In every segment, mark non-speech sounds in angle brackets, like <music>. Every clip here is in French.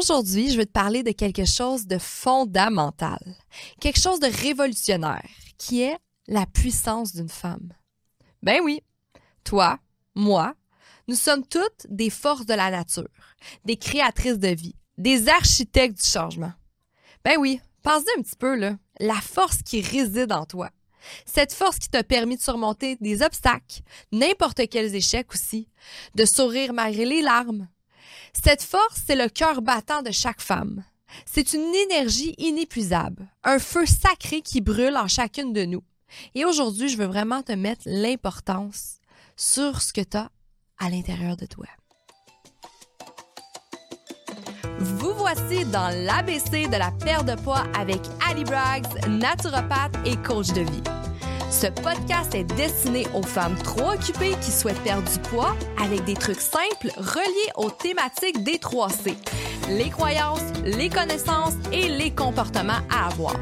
Aujourd'hui, je veux te parler de quelque chose de fondamental, quelque chose de révolutionnaire, qui est la puissance d'une femme. Ben oui, toi, moi, nous sommes toutes des forces de la nature, des créatrices de vie, des architectes du changement. Ben oui, pense-y un petit peu, là, la force qui réside en toi. Cette force qui t'a permis de surmonter des obstacles, n'importe quels échecs aussi, de sourire malgré les larmes. Cette force, c'est le cœur battant de chaque femme. C'est une énergie inépuisable, un feu sacré qui brûle en chacune de nous. Et aujourd'hui, je veux vraiment te mettre l'importance sur ce que tu as à l'intérieur de toi. Vous voici dans l'ABC de la perte de poids avec Ali Braggs, naturopathe et coach de vie. Ce podcast est destiné aux femmes trop occupées qui souhaitent perdre du poids avec des trucs simples reliés aux thématiques des 3C. Les croyances, les connaissances et les comportements à avoir.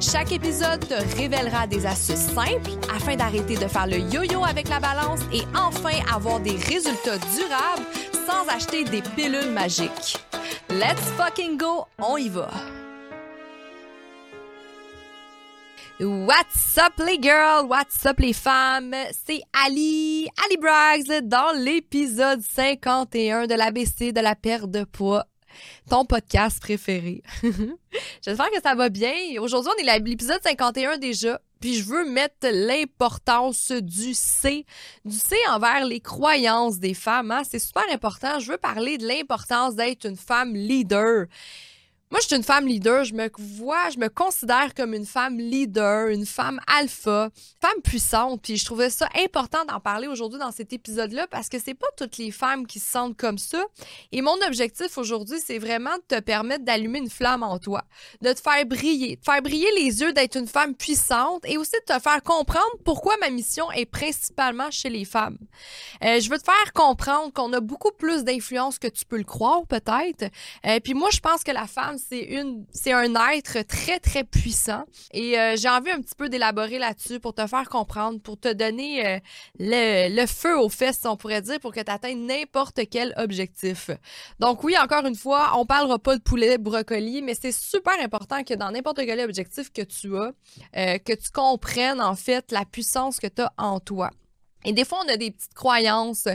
Chaque épisode te révélera des astuces simples afin d'arrêter de faire le yo-yo avec la balance et enfin avoir des résultats durables sans acheter des pilules magiques. Let's fucking go, on y va! What's up les girls? What's up les femmes? C'est Ali, Ali Braggs dans l'épisode 51 de l'ABC de la perte de poids. Ton podcast préféré. <laughs> J'espère que ça va bien. Aujourd'hui, on est à l'épisode 51 déjà. Puis je veux mettre l'importance du C, du C envers les croyances des femmes. Hein? C'est super important. Je veux parler de l'importance d'être une femme leader. Moi, je suis une femme leader. Je me vois, je me considère comme une femme leader, une femme alpha, femme puissante. Puis je trouvais ça important d'en parler aujourd'hui dans cet épisode-là parce que c'est pas toutes les femmes qui se sentent comme ça. Et mon objectif aujourd'hui, c'est vraiment de te permettre d'allumer une flamme en toi, de te faire briller, de faire briller les yeux d'être une femme puissante et aussi de te faire comprendre pourquoi ma mission est principalement chez les femmes. Euh, je veux te faire comprendre qu'on a beaucoup plus d'influence que tu peux le croire peut-être. Euh, puis moi, je pense que la femme c'est une, un être très très puissant et euh, j'ai envie un petit peu d'élaborer là-dessus pour te faire comprendre, pour te donner euh, le, feu aux fesses, on pourrait dire, pour que tu atteignes n'importe quel objectif. Donc oui, encore une fois, on parlera pas de poulet brocoli, mais c'est super important que dans n'importe quel objectif que tu as, euh, que tu comprennes en fait la puissance que tu as en toi. Et des fois, on a des petites croyances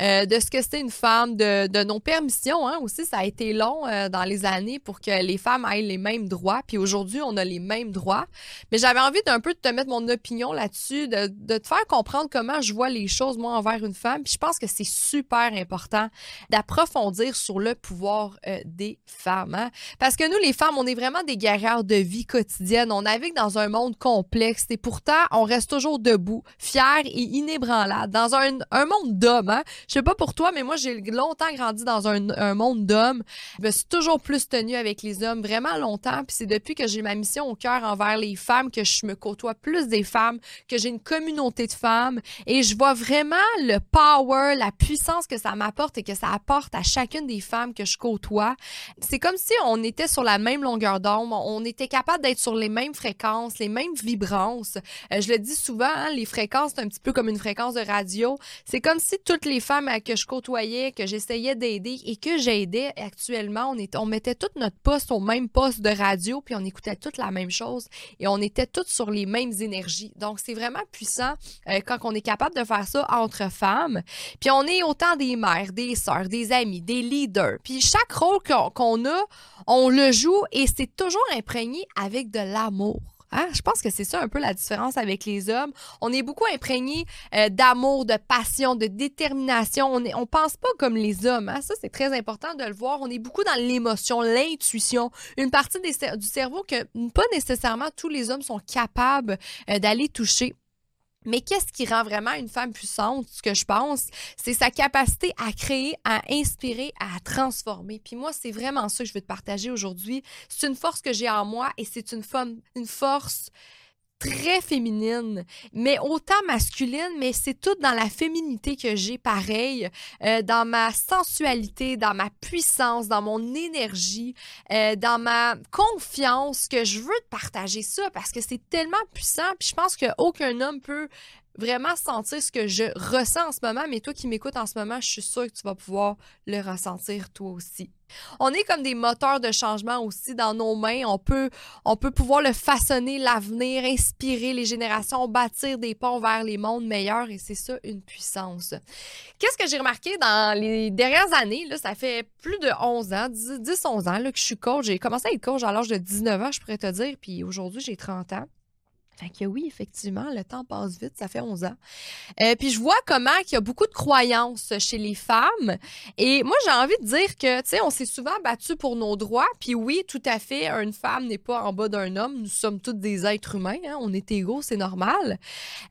euh, de ce que c'est une femme, de, nos permissions. Hein, aussi, ça a été long euh, dans les années pour que les femmes aient les mêmes droits. Puis aujourd'hui, on a les mêmes droits. Mais j'avais envie d'un peu de te mettre mon opinion là-dessus, de, te faire comprendre comment je vois les choses, moi, envers une femme. Puis je pense que c'est super important d'approfondir sur le pouvoir euh, des femmes. Hein. Parce que nous, les femmes, on est vraiment des guerrières de vie quotidienne. On navigue dans un monde complexe et pourtant, on reste toujours debout, fiers et dans un, monde d'hommes. Hein? Je sais pas pour toi, mais moi, j'ai longtemps grandi dans un, un monde d'hommes. Je me suis toujours plus tenue avec les hommes, vraiment longtemps. Puis c'est depuis que j'ai ma mission au cœur envers les femmes que je me côtoie plus des femmes, que j'ai une communauté de femmes. Et je vois vraiment le power, la puissance que ça m'apporte et que ça apporte à chacune des femmes que je côtoie. C'est comme si on était sur la même longueur d'onde, on était capable d'être sur les mêmes fréquences, les mêmes vibrances. Euh, je le dis souvent, hein, les fréquences, c'est un petit peu comme une fréquence de radio. C'est comme si toutes les femmes que je côtoyais, que j'essayais d'aider et que j'aidais actuellement, on, mettait tout notre poste au même poste de radio, puis on écoutait toute la même chose et on était toutes sur les mêmes énergies. Donc, c'est vraiment puissant euh, quand on est capable de faire ça entre femmes. Puis on est autant des mères, des sœurs, des amis, des leaders. Puis chaque rôle qu'on a, on le joue et c'est toujours imprégné avec de l'amour. Hein? Je pense que c'est ça un peu la différence avec les hommes. On est beaucoup imprégné euh, d'amour, de passion, de détermination. On ne on pense pas comme les hommes. Hein? Ça, c'est très important de le voir. On est beaucoup dans l'émotion, l'intuition, une partie du cerveau que pas nécessairement tous les hommes sont capables euh, d'aller toucher. Mais qu'est-ce qui rend vraiment une femme puissante, ce que je pense, c'est sa capacité à créer, à inspirer, à transformer. Puis moi, c'est vraiment ça que je veux te partager aujourd'hui. C'est une force que j'ai en moi et c'est une, une force très féminine, mais autant masculine, mais c'est tout dans la féminité que j'ai pareil, euh, dans ma sensualité, dans ma puissance, dans mon énergie, euh, dans ma confiance que je veux partager ça parce que c'est tellement puissant. Puis je pense qu'aucun homme peut vraiment sentir ce que je ressens en ce moment, mais toi qui m'écoutes en ce moment, je suis sûre que tu vas pouvoir le ressentir toi aussi. On est comme des moteurs de changement aussi dans nos mains. On peut, on peut pouvoir le façonner, l'avenir, inspirer les générations, bâtir des ponts vers les mondes meilleurs et c'est ça une puissance. Qu'est-ce que j'ai remarqué dans les dernières années? Là, ça fait plus de 11 ans, 10-11 ans là, que je suis coach. J'ai commencé à être coach à l'âge de 19 ans, je pourrais te dire, puis aujourd'hui j'ai 30 ans. Fait que oui, effectivement, le temps passe vite, ça fait 11 ans. Euh, puis je vois comment il y a beaucoup de croyances chez les femmes. Et moi, j'ai envie de dire que, tu sais, on s'est souvent battu pour nos droits. Puis oui, tout à fait, une femme n'est pas en bas d'un homme. Nous sommes tous des êtres humains. Hein. On est égaux, c'est normal.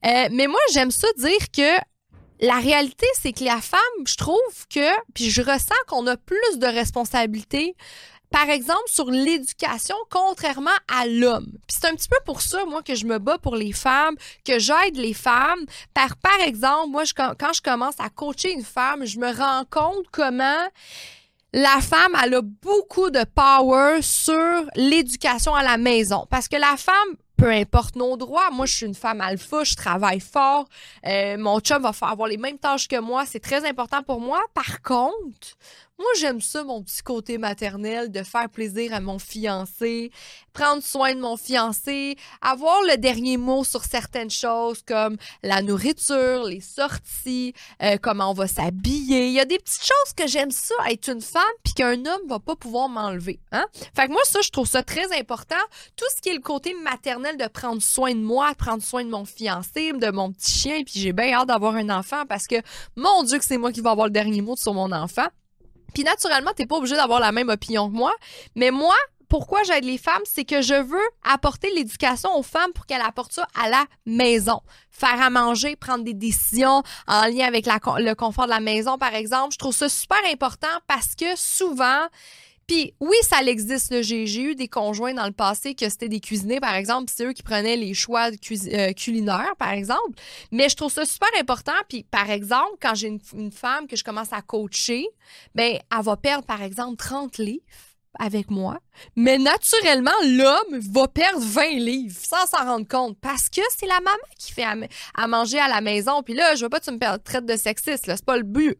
Euh, mais moi, j'aime ça dire que la réalité, c'est que la femme, je trouve que, puis je ressens qu'on a plus de responsabilités par exemple, sur l'éducation, contrairement à l'homme. C'est un petit peu pour ça, moi, que je me bats pour les femmes, que j'aide les femmes. Par, exemple, moi, quand je commence à coacher une femme, je me rends compte comment la femme, elle a beaucoup de power sur l'éducation à la maison. Parce que la femme, peu importe nos droits. Moi, je suis une femme alpha, je travaille fort. Euh, mon chum va avoir les mêmes tâches que moi. C'est très important pour moi. Par contre, moi, j'aime ça, mon petit côté maternel, de faire plaisir à mon fiancé, prendre soin de mon fiancé, avoir le dernier mot sur certaines choses comme la nourriture, les sorties, euh, comment on va s'habiller. Il y a des petites choses que j'aime ça, être une femme, puis qu'un homme va pas pouvoir m'enlever. Hein? Fait que moi, ça, je trouve ça très important. Tout ce qui est le côté maternel de prendre soin de moi, de prendre soin de mon fiancé, de mon petit chien, puis j'ai bien hâte d'avoir un enfant parce que, mon Dieu, que c'est moi qui vais avoir le dernier mot sur mon enfant. Puis naturellement, t'es pas obligé d'avoir la même opinion que moi, mais moi, pourquoi j'aide les femmes, c'est que je veux apporter l'éducation aux femmes pour qu'elles apportent ça à la maison. Faire à manger, prendre des décisions en lien avec le confort de la maison, par exemple. Je trouve ça super important parce que souvent, puis oui, ça existe. J'ai eu des conjoints dans le passé que c'était des cuisiniers, par exemple, c'est eux qui prenaient les choix euh, culinaires, par exemple. Mais je trouve ça super important. Puis par exemple, quand j'ai une, une, femme que je commence à coacher, ben elle va perdre, par exemple, 30 livres avec moi. Mais naturellement, l'homme va perdre 20 livres sans s'en rendre compte parce que c'est la maman qui fait à, manger à la maison. Puis là, je veux pas que tu me traites de sexiste, c'est pas le but.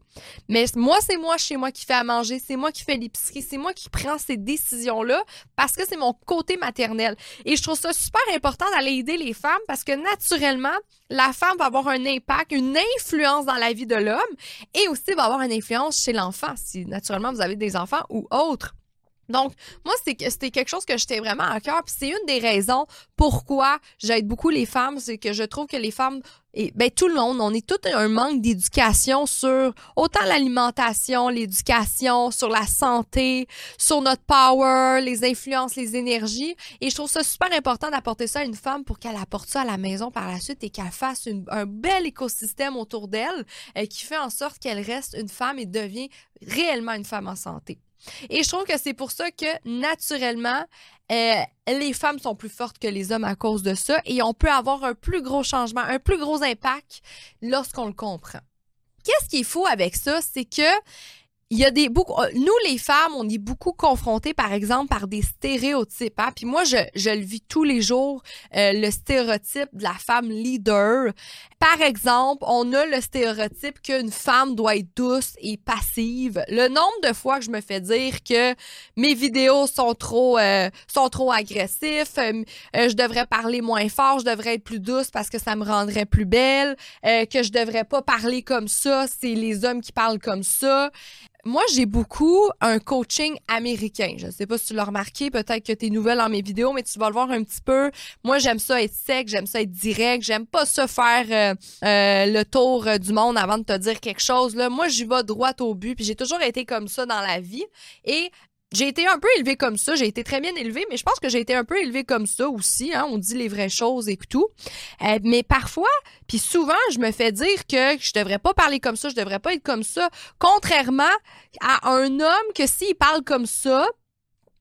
Mais moi, c'est moi chez moi qui fais à manger, c'est moi qui fais l'épicerie, c'est moi qui prends ces décisions-là parce que c'est mon côté maternel. Et je trouve ça super important d'aller aider les femmes parce que naturellement, la femme va avoir un impact, une influence dans la vie de l'homme et aussi va avoir une influence chez l'enfant si naturellement vous avez des enfants ou autres. Donc, moi, c'était quelque chose que j'étais vraiment à cœur. Puis c'est une des raisons pourquoi j'aide beaucoup les femmes, c'est que je trouve que les femmes, et ben tout le monde, on est tout un manque d'éducation sur autant l'alimentation, l'éducation, sur la santé, sur notre power, les influences, les énergies. Et je trouve ça super important d'apporter ça à une femme pour qu'elle apporte ça à la maison par la suite et qu'elle fasse un bel écosystème autour d'elle euh, qui fait en sorte qu'elle reste une femme et devient réellement une femme en santé. Et je trouve que c'est pour ça que, naturellement, euh, les femmes sont plus fortes que les hommes à cause de ça et on peut avoir un plus gros changement, un plus gros impact lorsqu'on le comprend. Qu'est-ce qu'il faut avec ça? C'est que il y a des beaucoup euh, nous les femmes on est beaucoup confrontées par exemple par des stéréotypes hein? puis moi je, je le vis tous les jours euh, le stéréotype de la femme leader. Par exemple on a le stéréotype qu'une femme doit être douce et passive. Le nombre de fois que je me fais dire que mes vidéos sont trop euh, sont trop agressifs je devrais parler moins fort je devrais être plus douce parce que ça me rendrait plus belle que je devrais pas parler comme ça c'est les hommes qui parlent comme ça moi, j'ai beaucoup un coaching américain. Je ne sais pas si tu l'as remarqué, peut-être que tu es nouvelle dans mes vidéos, mais tu vas le voir un petit peu. Moi, j'aime ça être sec, j'aime ça être direct, j'aime pas ça faire euh, euh, le tour euh, du monde avant de te dire quelque chose. Là. Moi, j'y vais droit au but, puis j'ai toujours été comme ça dans la vie. Et j'ai été un peu élevée comme ça. J'ai été très bien élevée, mais je pense que j'ai été un peu élevée comme ça aussi. Hein. On dit les vraies choses et tout. Euh, mais parfois, puis souvent, je me fais dire que je devrais pas parler comme ça, je devrais pas être comme ça. Contrairement à un homme que s'il parle comme ça,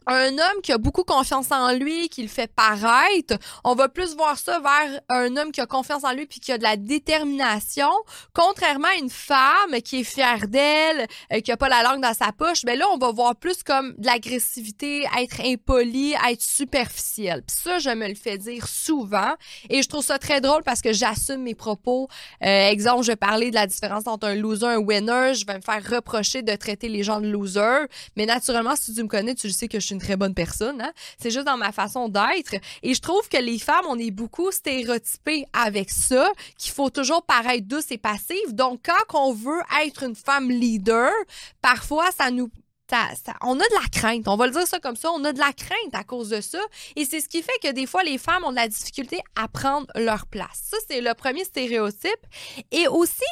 un homme qui a beaucoup confiance en lui, qui le fait paraître, on va plus voir ça vers un homme qui a confiance en lui puis qui a de la détermination, contrairement à une femme qui est fière d'elle, euh, qui a pas la langue dans sa poche, ben là on va voir plus comme de l'agressivité, être impoli, être superficiel. Puis ça je me le fais dire souvent et je trouve ça très drôle parce que j'assume mes propos. Euh, exemple, je parler de la différence entre un loser et un winner, je vais me faire reprocher de traiter les gens de loser, mais naturellement si tu me connais, tu le sais que je suis très bonne personne. Hein? C'est juste dans ma façon d'être. Et je trouve que les femmes, on est beaucoup stéréotypées avec ça, qu'il faut toujours paraître douce et passive. Donc, quand on veut être une femme leader, parfois, ça nous on a de la crainte, on va le dire ça comme ça, on a de la crainte à cause de ça. Et c'est ce qui fait que des fois, les femmes ont de la difficulté à prendre leur place. Ça, c'est le premier stéréotype. Et aussi,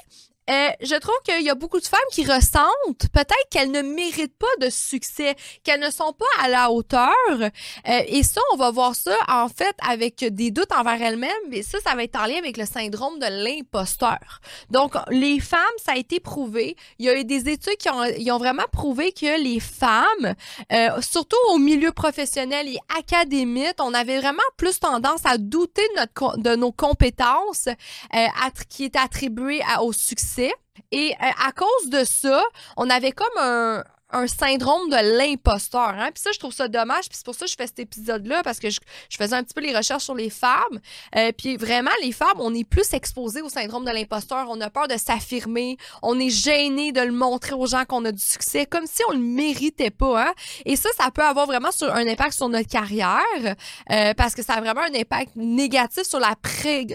euh, je trouve qu'il y a beaucoup de femmes qui ressentent peut-être qu'elles ne méritent pas de succès, qu'elles ne sont pas à la hauteur. Euh, et ça, on va voir ça en fait avec des doutes envers elles-mêmes. Et ça, ça va être en lien avec le syndrome de l'imposteur. Donc, les femmes, ça a été prouvé. Il y a eu des études qui ont, ils ont vraiment prouvé que les femmes, euh, surtout au milieu professionnel et académique, on avait vraiment plus tendance à douter de, notre, de nos compétences euh, qui étaient attribuées au succès et euh, à cause de ça, on avait comme un, un syndrome de l'imposteur. Hein? Puis ça, je trouve ça dommage. Puis c'est pour ça que je fais cet épisode-là, parce que je, faisais un petit peu les recherches sur les femmes. Euh, puis vraiment, les femmes, on est plus exposées au syndrome de l'imposteur. On a peur de s'affirmer. On est gêné de le montrer aux gens qu'on a du succès, comme si on le méritait pas. Hein? Et ça, ça peut avoir vraiment un impact sur notre carrière, euh, parce que ça a vraiment un impact négatif sur la,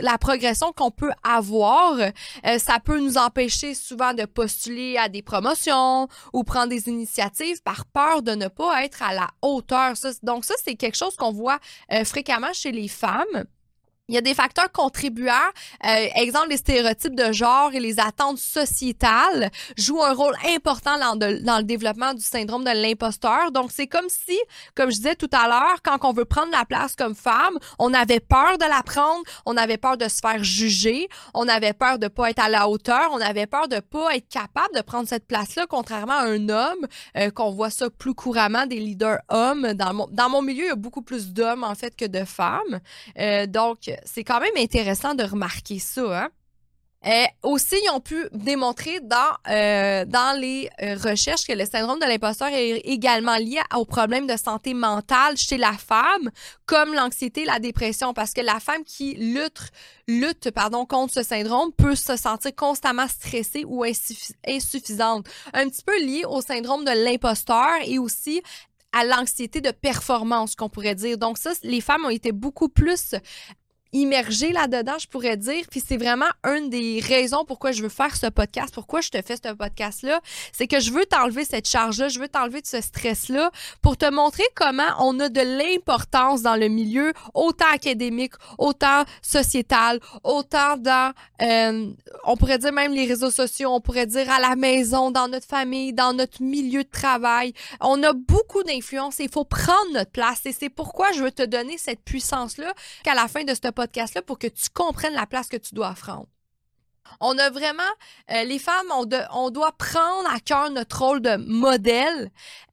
la progression qu'on peut avoir. Euh, ça peut nous empêcher souvent de postuler à des promotions ou prendre des initiatives par peur de ne pas être à la hauteur. donc ça, c'est quelque chose qu'on voit euh, fréquemment chez les femmes. Il y a des facteurs contribuants. Euh, exemple, les stéréotypes de genre et les attentes sociétales jouent un rôle important dans, le développement du syndrome de l'imposteur. Donc, c'est comme si, comme je disais tout à l'heure, quand on veut prendre la place comme femme, on avait peur de la prendre, on avait peur de se faire juger, on avait peur de pas être à la hauteur, on avait peur de pas être capable de prendre cette place-là, contrairement à un homme, euh, qu'on voit ça plus couramment, des leaders hommes. Dans mon, dans mon milieu, il y a beaucoup plus d'hommes, en fait, que de femmes. Euh, donc, c'est quand même intéressant de remarquer ça. Hein? Euh, aussi, ils ont pu démontrer dans, euh, dans les euh, recherches que le syndrome de l'imposteur est également lié aux problèmes de santé mentale chez la femme, comme l'anxiété, la dépression, parce que la femme qui lutte, lutte pardon, contre ce syndrome peut se sentir constamment stressée ou insuffisante. Un petit peu lié au syndrome de l'imposteur et aussi à l'anxiété de performance, qu'on pourrait dire. Donc ça, les femmes ont été beaucoup plus immergé là-dedans, je pourrais dire. Puis c'est vraiment une des raisons pourquoi je veux faire ce podcast, pourquoi je te fais ce podcast-là. C'est que je veux t'enlever cette charge-là, je veux t'enlever de ce stress-là pour te montrer comment on a de l'importance dans le milieu, autant académique, autant sociétal, autant dans, euh, on pourrait dire même les réseaux sociaux, on pourrait dire à la maison, dans notre famille, dans notre milieu de travail. On a beaucoup d'influence et il faut prendre notre place. Et c'est pourquoi je veux te donner cette puissance-là qu'à la fin de ce podcast, pour que tu comprennes la place que tu dois prendre. On a vraiment, euh, les femmes, on, doit prendre à cœur notre rôle de modèle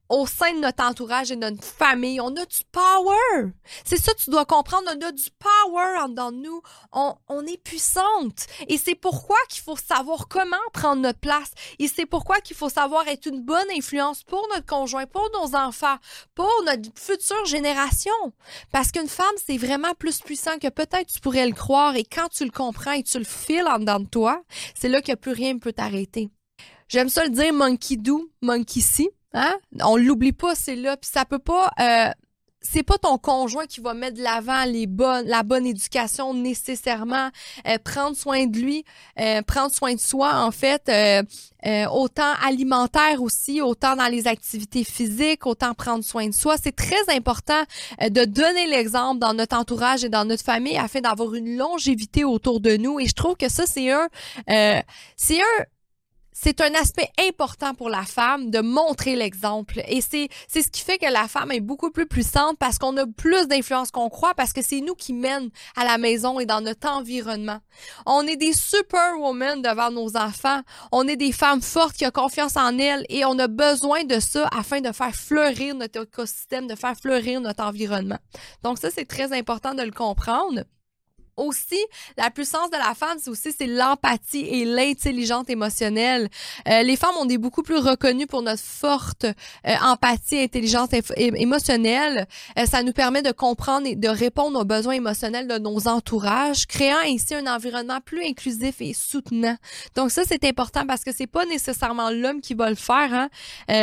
au sein de notre entourage et de notre famille. On a du power. C'est ça, tu dois comprendre. On a du power en dedans de nous. On, on est puissante. Et c'est pourquoi qu'il faut savoir comment prendre notre place. Et c'est pourquoi qu'il faut savoir être une bonne influence pour notre conjoint, pour nos enfants, pour notre future génération. Parce qu'une femme, c'est vraiment plus puissant que peut-être tu pourrais le croire. Et quand tu le comprends et tu le files en dedans de toi, c'est là que plus rien ne peut t'arrêter. J'aime ça le dire monkey do, monkey see. Hein? On l'oublie pas, c'est là. Puis ça peut pas. Euh, c'est pas ton conjoint qui va mettre de l'avant les bonnes, la bonne éducation nécessairement. Euh, prendre soin de lui, euh, prendre soin de soi en fait, autant alimentaire aussi, autant dans les activités physiques, autant prendre soin de soi. C'est très important de donner l'exemple dans notre entourage et dans notre famille afin d'avoir une longévité autour de nous. Et je trouve que ça c'est un, c'est un c'est un aspect important pour la femme de montrer l'exemple. Et c'est, c'est ce qui fait que la femme est beaucoup plus puissante parce qu'on a plus d'influence qu'on croit, parce que c'est nous qui mènent à la maison et dans notre environnement. On est des superwomen devant nos enfants. On est des femmes fortes qui ont confiance en elles et on a besoin de ça afin de faire fleurir notre écosystème, de faire fleurir notre environnement. Donc ça, c'est très important de le comprendre aussi, la puissance de la femme, c'est aussi c'est l'empathie et l'intelligence émotionnelle. Euh, les femmes, on est beaucoup plus reconnues pour notre forte euh, empathie intelligence émotionnelle. Euh, ça nous permet de comprendre et de répondre aux besoins émotionnels de nos entourages, créant ainsi un environnement plus inclusif et soutenant. Donc ça, c'est important parce que c'est pas nécessairement l'homme qui va le faire. Hein.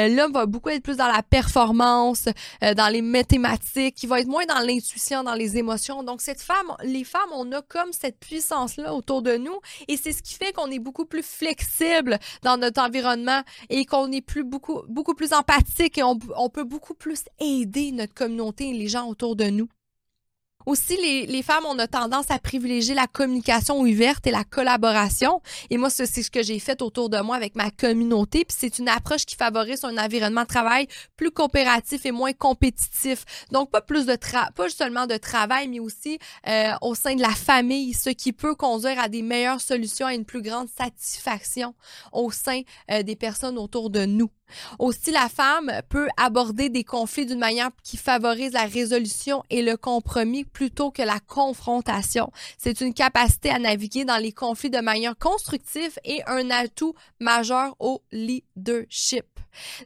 l'homme va beaucoup être plus dans la performance, dans les mathématiques, qui va être moins dans l'intuition, dans les émotions. Donc cette femme, les femmes ont on a comme cette puissance-là autour de nous et c'est ce qui fait qu'on est beaucoup plus flexible dans notre environnement et qu'on est plus beaucoup, beaucoup plus empathique et on, on peut beaucoup plus aider notre communauté et les gens autour de nous. Aussi, les, les femmes, on a tendance à privilégier la communication ouverte et la collaboration. Et moi, c'est ce que j'ai fait autour de moi avec ma communauté. Puis c'est une approche qui favorise un environnement de travail plus coopératif et moins compétitif. Donc, pas plus de tra pas seulement de travail, mais aussi euh, au sein de la famille, ce qui peut conduire à des meilleures solutions, à une plus grande satisfaction au sein euh, des personnes autour de nous. Aussi, la femme peut aborder des conflits d'une manière qui favorise la résolution et le compromis plutôt que la confrontation. C'est une capacité à naviguer dans les conflits de manière constructive et un atout majeur au leadership.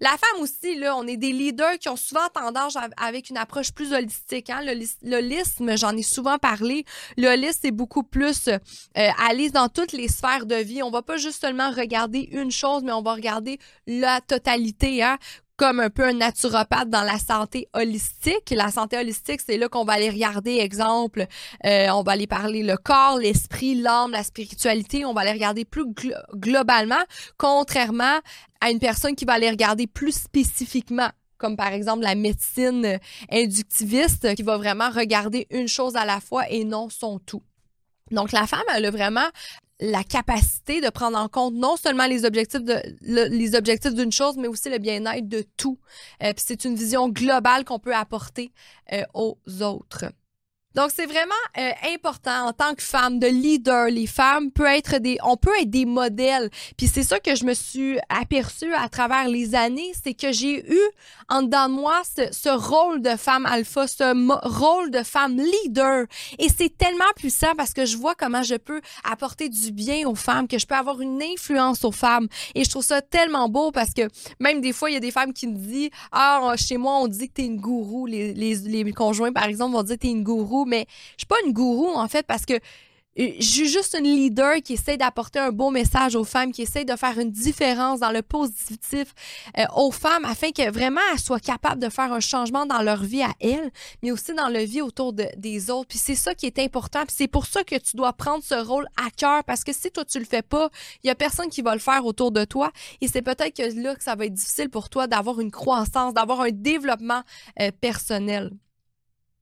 La femme aussi, là, on est des leaders qui ont souvent tendance avec une approche plus holistique. Hein? L'holisme, j'en ai souvent parlé. L'holisme, c'est beaucoup plus euh, aller dans toutes les sphères de vie. On va pas juste seulement regarder une chose, mais on va regarder la totalité. Hein? comme un peu un naturopathe dans la santé holistique. La santé holistique, c'est là qu'on va aller regarder, exemple, euh, on va aller parler le corps, l'esprit, l'âme, la spiritualité. On va aller regarder plus globalement, contrairement à une personne qui va aller regarder plus spécifiquement comme par exemple la médecine inductiviste qui va vraiment regarder une chose à la fois et non son tout. Donc la femme, elle a vraiment la capacité de prendre en compte non seulement les objectifs de les objectifs d'une chose, mais aussi le bien-être de tout. Euh, c'est une vision globale qu'on peut apporter euh, aux autres. Donc c'est vraiment euh, important en tant que femme de leader, les femmes peuvent être des on peut être des modèles. Puis c'est ça que je me suis aperçue à travers les années, c'est que j'ai eu en dedans de moi ce, ce rôle de femme alpha, ce rôle de femme leader. Et c'est tellement puissant parce que je vois comment je peux apporter du bien aux femmes, que je peux avoir une influence aux femmes. Et je trouve ça tellement beau parce que même des fois il y a des femmes qui me disent ah chez moi on dit que tu es une gourou les, les, les conjoints par exemple vont dire que tu es une gourou mais je suis pas une gourou en fait parce que euh, je suis juste une leader qui essaie d'apporter un beau message aux femmes, qui essaie de faire une différence dans le positif euh, aux femmes afin que vraiment elles soient capables de faire un changement dans leur vie à elles, mais aussi dans la vie autour de, des autres. Puis c'est ça qui est important. Puis c'est pour ça que tu dois prendre ce rôle à cœur parce que si toi tu le fais pas, il y a personne qui va le faire autour de toi et c'est peut-être que là que ça va être difficile pour toi d'avoir une croissance, d'avoir un développement euh, personnel.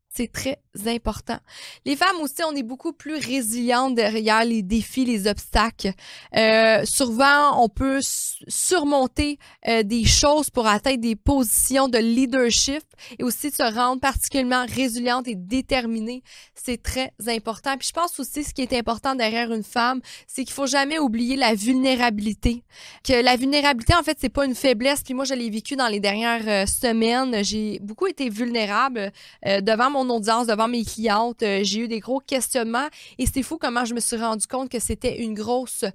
C'est très important. Les femmes aussi, on est beaucoup plus résilientes derrière les défis, les obstacles. Euh, souvent, on peut surmonter euh, des choses pour atteindre des positions de leadership et aussi se rendre particulièrement résiliente et déterminée. C'est très important. Puis je pense aussi ce qui est important derrière une femme, c'est qu'il faut jamais oublier la vulnérabilité. Que la vulnérabilité, en fait, c'est pas une faiblesse. Puis moi, je l'ai vécu dans les dernières euh, semaines. J'ai beaucoup été vulnérable euh, devant mon audience, devant mes clientes. Euh, j'ai eu des gros questionnements et c'est fou comment je me suis rendu compte que c'était une grosse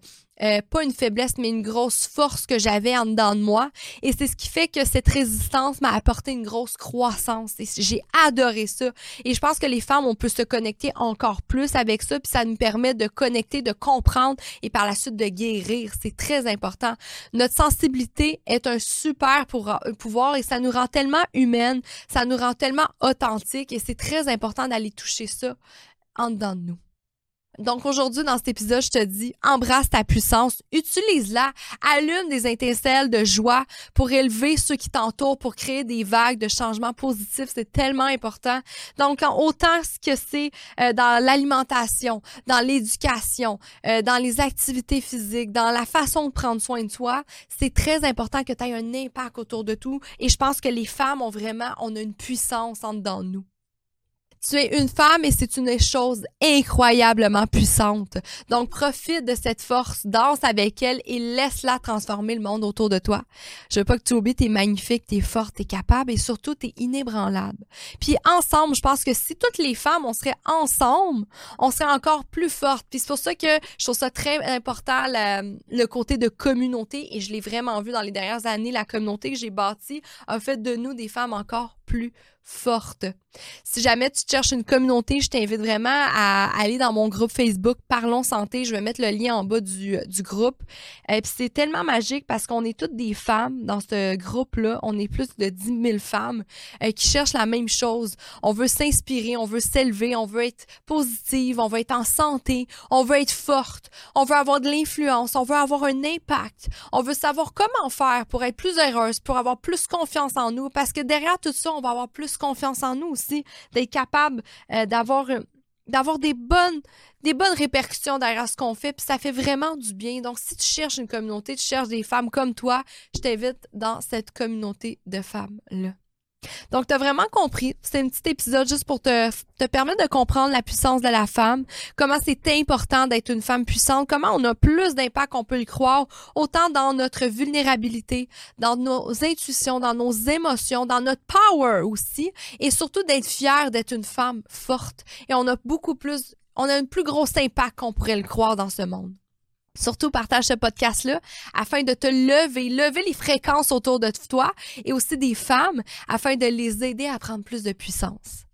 euh, pas une faiblesse, mais une grosse force que j'avais en dedans de moi. Et c'est ce qui fait que cette résistance m'a apporté une grosse croissance. J'ai adoré ça. Et je pense que les femmes, on peut se connecter encore plus avec ça, puis ça nous permet de connecter, de comprendre et par la suite de guérir. C'est très important. Notre sensibilité est un super pouvoir et ça nous rend tellement humaine, ça nous rend tellement authentique et c'est très important d'aller toucher ça en dedans de nous. Donc aujourd'hui, dans cet épisode, je te dis, embrasse ta puissance, utilise-la, allume des étincelles de joie pour élever ceux qui t'entourent, pour créer des vagues de changements positifs. C'est tellement important. Donc, autant ce que c'est euh, dans l'alimentation, dans l'éducation, euh, dans les activités physiques, dans la façon de prendre soin de soi, c'est très important que tu aies un impact autour de tout. Et je pense que les femmes ont vraiment, on a une puissance en dedans de nous. Tu es une femme et c'est une chose incroyablement puissante. Donc profite de cette force, danse avec elle et laisse-la transformer le monde autour de toi. Je veux pas que tu oublies, t'es magnifique, t'es forte, t'es capable et surtout t'es inébranlable. Puis ensemble, je pense que si toutes les femmes, on serait ensemble, on serait encore plus fortes. Puis c'est pour ça que je trouve ça très important le côté de communauté et je l'ai vraiment vu dans les dernières années. La communauté que j'ai bâtie a fait de nous des femmes encore plus forte. Si jamais tu cherches une communauté, je t'invite vraiment à aller dans mon groupe Facebook Parlons Santé. Je vais mettre le lien en bas du, du groupe. Et euh, puis c'est tellement magique parce qu'on est toutes des femmes dans ce groupe-là. On est plus de 10 000 femmes euh, qui cherchent la même chose. On veut s'inspirer, on veut s'élever, on veut être positive, on veut être en santé, on veut être forte, on veut avoir de l'influence, on veut avoir un impact, on veut savoir comment faire pour être plus heureuse, pour avoir plus confiance en nous parce que derrière tout ça, on va avoir plus confiance en nous aussi, d'être capable euh, d'avoir euh, d'avoir des bonnes des bonnes répercussions derrière ce qu'on fait puis ça fait vraiment du bien. Donc si tu cherches une communauté, tu cherches des femmes comme toi, je t'invite dans cette communauté de femmes là. Donc, tu as vraiment compris. C'est un petit épisode juste pour te, te permettre de comprendre la puissance de la femme, comment c'est important d'être une femme puissante, comment on a plus d'impact qu'on peut le croire, autant dans notre vulnérabilité, dans nos intuitions, dans nos émotions, dans notre power aussi, et surtout d'être fière d'être une femme forte. Et on a beaucoup plus, on a un plus gros impact qu'on pourrait le croire dans ce monde. Surtout partage ce podcast-là afin de te lever, lever les fréquences autour de toi et aussi des femmes afin de les aider à prendre plus de puissance.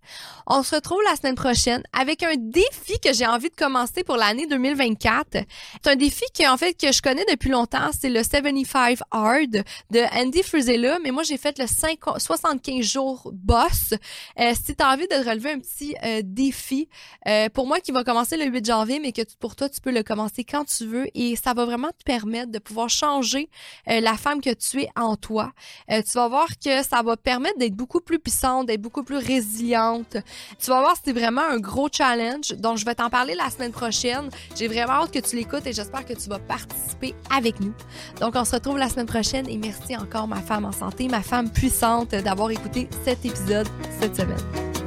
On se retrouve la semaine prochaine avec un défi que j'ai envie de commencer pour l'année 2024. C'est un défi que, en fait, que je connais depuis longtemps. C'est le 75 Hard de Andy Frizella. Mais moi, j'ai fait le 5, 75 jours boss. Euh, si tu as envie de relever un petit euh, défi, euh, pour moi, qui va commencer le 8 janvier, mais que pour toi, tu peux le commencer quand tu veux et ça va vraiment te permettre de pouvoir changer la femme que tu es en toi. tu vas voir que ça va permettre d'être beaucoup plus puissante, d'être beaucoup plus résiliente, tu vas voir, c'est vraiment un gros challenge. Donc, je vais t'en parler la semaine prochaine. J'ai vraiment hâte que tu l'écoutes et j'espère que tu vas participer avec nous. Donc, on se retrouve la semaine prochaine et merci encore, ma femme en santé, ma femme puissante, d'avoir écouté cet épisode cette semaine.